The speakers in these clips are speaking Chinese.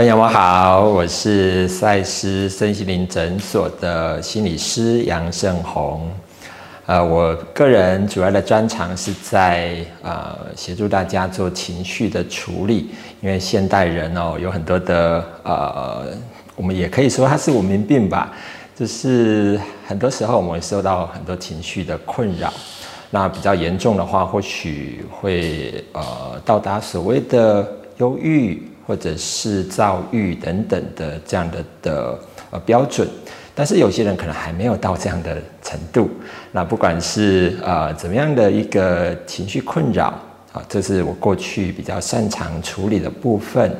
朋友们好，我是赛斯身心灵诊所的心理师杨胜宏。呃，我个人主要的专长是在呃协助大家做情绪的处理，因为现代人哦有很多的呃，我们也可以说它是文明病吧，就是很多时候我们会受到很多情绪的困扰。那比较严重的话，或许会呃到达所谓的忧郁。或者是躁郁等等的这样的的呃标准，但是有些人可能还没有到这样的程度。那不管是呃怎么样的一个情绪困扰啊，这是我过去比较擅长处理的部分。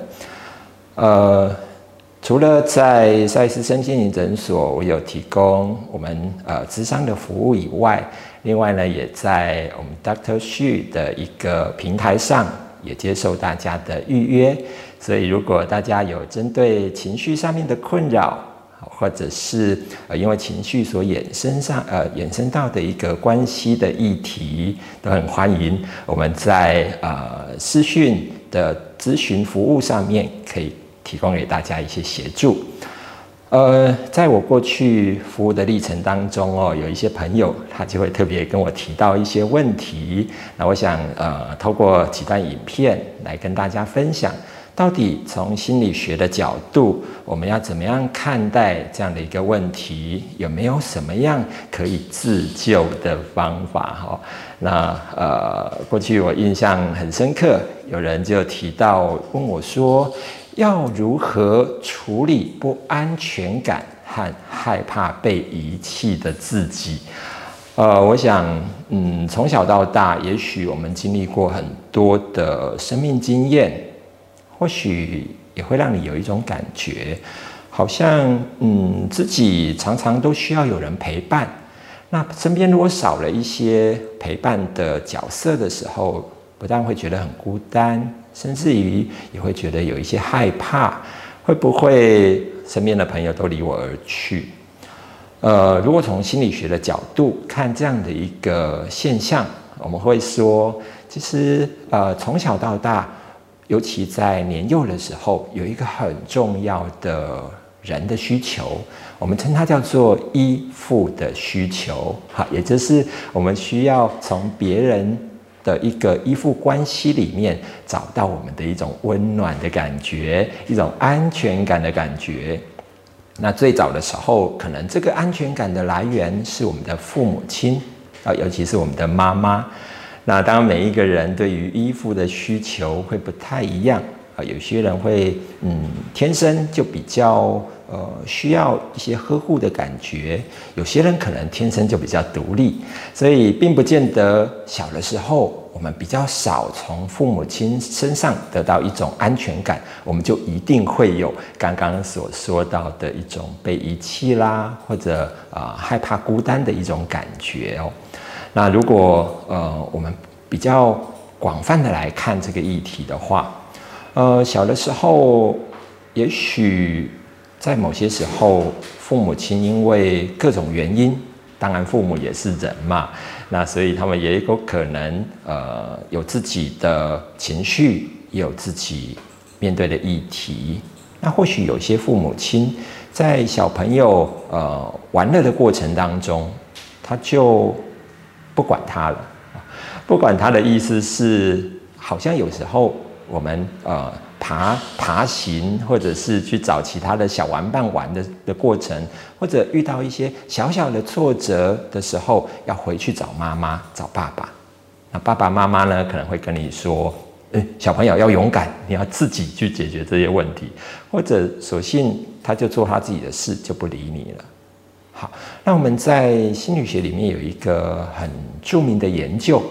呃，除了在赛斯身心灵诊所，我有提供我们呃智商的服务以外，另外呢，也在我们 Doctor Xu 的一个平台上。也接受大家的预约，所以如果大家有针对情绪上面的困扰，或者是呃因为情绪所衍生上呃衍生到的一个关系的议题，都很欢迎我们在呃私讯的咨询服务上面可以提供给大家一些协助。呃，在我过去服务的历程当中哦，有一些朋友他就会特别跟我提到一些问题。那我想呃，透过几段影片来跟大家分享，到底从心理学的角度，我们要怎么样看待这样的一个问题？有没有什么样可以自救的方法？哈，那呃，过去我印象很深刻，有人就提到问我说。要如何处理不安全感和害怕被遗弃的自己？呃，我想，嗯，从小到大，也许我们经历过很多的生命经验，或许也会让你有一种感觉，好像，嗯，自己常常都需要有人陪伴。那身边如果少了一些陪伴的角色的时候，不但会觉得很孤单。甚至于也会觉得有一些害怕，会不会身边的朋友都离我而去？呃，如果从心理学的角度看这样的一个现象，我们会说，其实呃从小到大，尤其在年幼的时候，有一个很重要的人的需求，我们称它叫做依附的需求，哈，也就是我们需要从别人。的一个依附关系里面，找到我们的一种温暖的感觉，一种安全感的感觉。那最早的时候，可能这个安全感的来源是我们的父母亲啊，尤其是我们的妈妈。那当，每一个人对于依附的需求会不太一样啊，有些人会嗯，天生就比较。呃，需要一些呵护的感觉。有些人可能天生就比较独立，所以并不见得小的时候我们比较少从父母亲身上得到一种安全感，我们就一定会有刚刚所说到的一种被遗弃啦，或者啊害怕孤单的一种感觉哦。那如果呃我们比较广泛的来看这个议题的话，呃小的时候也许。在某些时候，父母亲因为各种原因，当然父母也是人嘛，那所以他们也有可能呃有自己的情绪，也有自己面对的议题。那或许有些父母亲在小朋友呃玩乐的过程当中，他就不管他了，不管他的意思是，好像有时候我们呃。爬爬行，或者是去找其他的小玩伴玩的的过程，或者遇到一些小小的挫折的时候，要回去找妈妈、找爸爸。那爸爸妈妈呢，可能会跟你说：“诶，小朋友要勇敢，你要自己去解决这些问题。”或者索性他就做他自己的事，就不理你了。好，那我们在心理学里面有一个很著名的研究，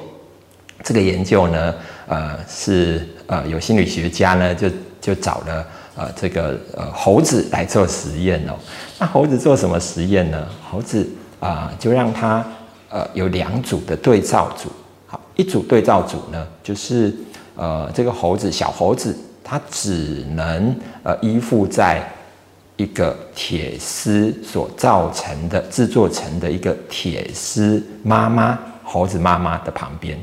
这个研究呢，呃，是。呃，有心理学家呢，就就找了呃这个呃猴子来做实验哦。那猴子做什么实验呢？猴子啊，就让它呃有两组的对照组。好，一组对照组呢，就是呃这个猴子小猴子，它只能呃依附在一个铁丝所造成的制作成的一个铁丝妈妈猴子妈妈的旁边。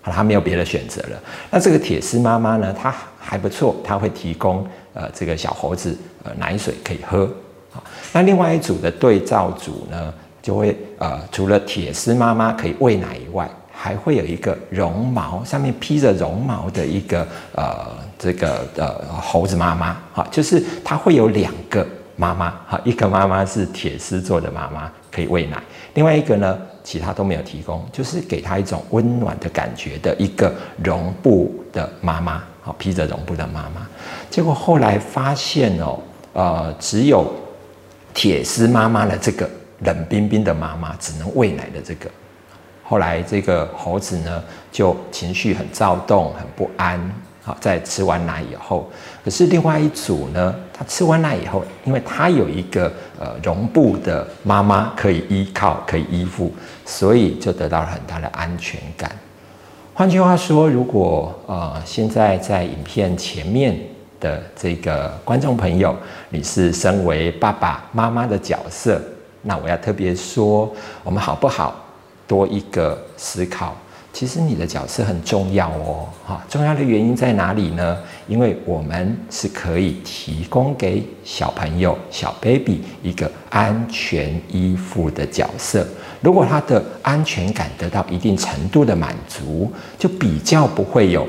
好他没有别的选择了。那这个铁丝妈妈呢？她还不错，她会提供呃这个小猴子呃奶水可以喝。好，那另外一组的对照组呢，就会呃除了铁丝妈妈可以喂奶以外，还会有一个绒毛上面披着绒毛的一个呃这个呃猴子妈妈。好，就是它会有两个妈妈。好，一个妈妈是铁丝做的妈妈可以喂奶，另外一个呢？其他都没有提供，就是给他一种温暖的感觉的一个绒布的妈妈，好披着绒布的妈妈。结果后来发现哦，呃，只有铁丝妈妈的这个冷冰冰的妈妈，只能喂奶的这个。后来这个猴子呢，就情绪很躁动，很不安。好，在吃完奶以后，可是另外一组呢，他吃完奶以后，因为他有一个呃绒布的妈妈可以依靠，可以依附，所以就得到了很大的安全感。换句话说，如果呃现在在影片前面的这个观众朋友，你是身为爸爸妈妈的角色，那我要特别说，我们好不好多一个思考。其实你的角色很重要哦，哈，重要的原因在哪里呢？因为我们是可以提供给小朋友、小 baby 一个安全依附的角色。如果他的安全感得到一定程度的满足，就比较不会有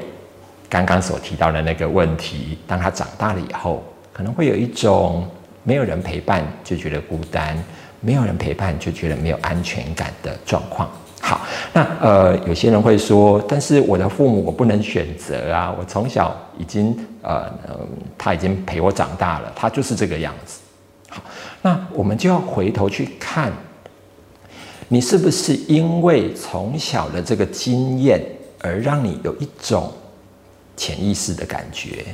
刚刚所提到的那个问题。当他长大了以后，可能会有一种没有人陪伴就觉得孤单，没有人陪伴就觉得没有安全感的状况。好，那呃，有些人会说，但是我的父母我不能选择啊，我从小已经呃，他已经陪我长大了，他就是这个样子。好，那我们就要回头去看，你是不是因为从小的这个经验而让你有一种潜意识的感觉？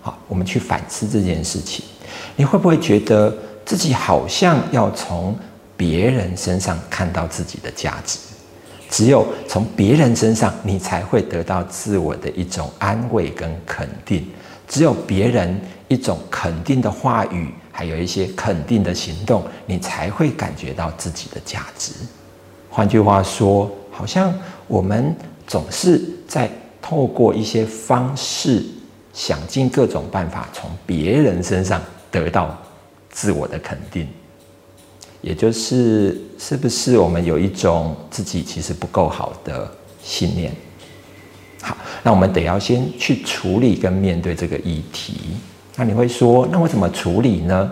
好，我们去反思这件事情，你会不会觉得自己好像要从别人身上看到自己的价值？只有从别人身上，你才会得到自我的一种安慰跟肯定。只有别人一种肯定的话语，还有一些肯定的行动，你才会感觉到自己的价值。换句话说，好像我们总是在透过一些方式，想尽各种办法，从别人身上得到自我的肯定。也就是，是不是我们有一种自己其实不够好的信念？好，那我们得要先去处理跟面对这个议题。那你会说，那我怎么处理呢？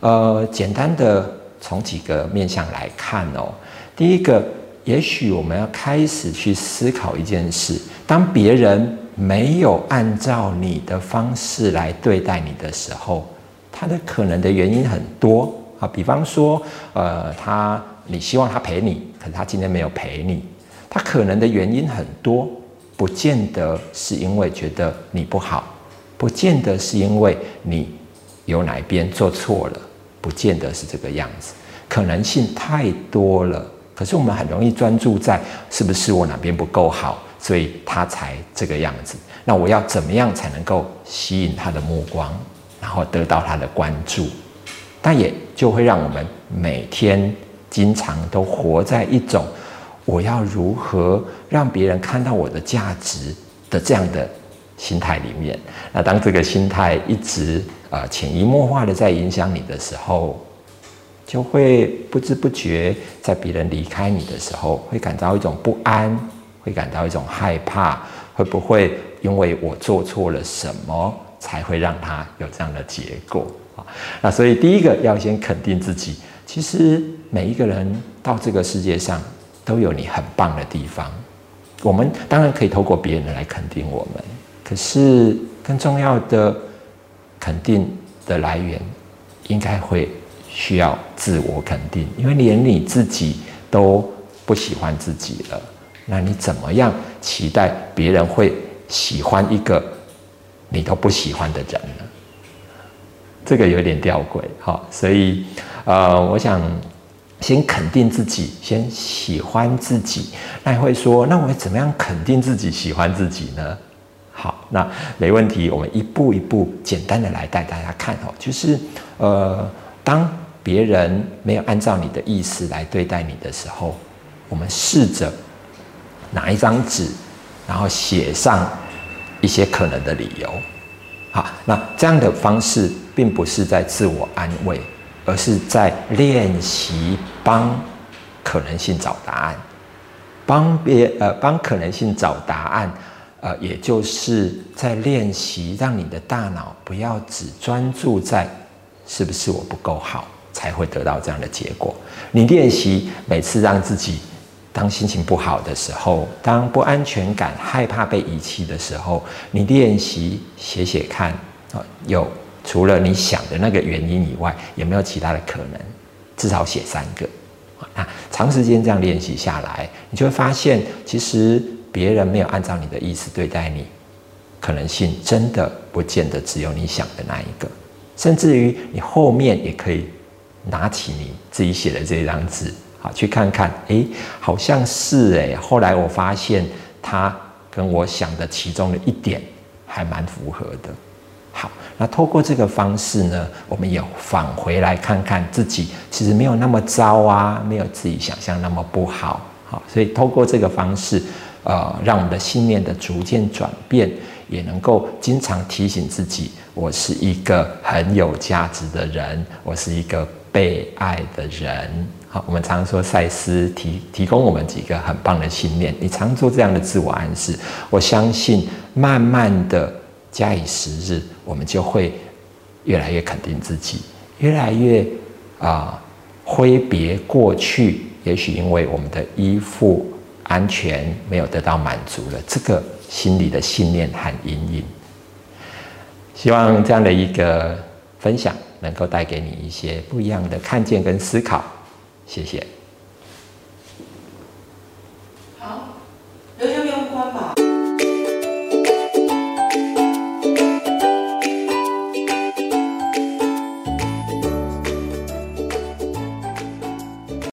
呃，简单的从几个面向来看哦。第一个，也许我们要开始去思考一件事：当别人没有按照你的方式来对待你的时候，他的可能的原因很多。啊，比方说，呃，他你希望他陪你，可是他今天没有陪你，他可能的原因很多，不见得是因为觉得你不好，不见得是因为你有哪一边做错了，不见得是这个样子，可能性太多了。可是我们很容易专注在是不是我哪边不够好，所以他才这个样子。那我要怎么样才能够吸引他的目光，然后得到他的关注？但也就会让我们每天经常都活在一种我要如何让别人看到我的价值的这样的心态里面。那当这个心态一直呃潜移默化的在影响你的时候，就会不知不觉在别人离开你的时候，会感到一种不安，会感到一种害怕，会不会因为我做错了什么，才会让他有这样的结果？那所以第一个要先肯定自己。其实每一个人到这个世界上都有你很棒的地方。我们当然可以透过别人来肯定我们，可是更重要的肯定的来源，应该会需要自我肯定。因为连你自己都不喜欢自己了，那你怎么样期待别人会喜欢一个你都不喜欢的人呢？这个有点吊诡，好，所以，呃，我想先肯定自己，先喜欢自己。那你会说，那我怎么样肯定自己喜欢自己呢？好，那没问题，我们一步一步简单的来带大家看哦，就是，呃，当别人没有按照你的意思来对待你的时候，我们试着拿一张纸，然后写上一些可能的理由。好，那这样的方式并不是在自我安慰，而是在练习帮可能性找答案，帮别呃帮可能性找答案，呃，也就是在练习让你的大脑不要只专注在是不是我不够好才会得到这样的结果。你练习每次让自己。当心情不好的时候，当不安全感、害怕被遗弃的时候，你练习写写看啊，有除了你想的那个原因以外，有没有其他的可能？至少写三个。那长时间这样练习下来，你就会发现，其实别人没有按照你的意思对待你，可能性真的不见得只有你想的那一个。甚至于你后面也可以拿起你自己写的这张纸。好，去看看，诶，好像是诶。后来我发现，他跟我想的其中的一点还蛮符合的。好，那透过这个方式呢，我们也返回来看看自己，其实没有那么糟啊，没有自己想象那么不好。好，所以透过这个方式，呃，让我们的信念的逐渐转变，也能够经常提醒自己，我是一个很有价值的人，我是一个被爱的人。好，我们常说赛斯提提供我们几个很棒的信念，你常做这样的自我暗示，我相信慢慢的加以时日，我们就会越来越肯定自己，越来越啊挥别过去，也许因为我们的依附安全没有得到满足了，这个心理的信念和阴影。希望这样的一个分享能够带给你一些不一样的看见跟思考。谢谢。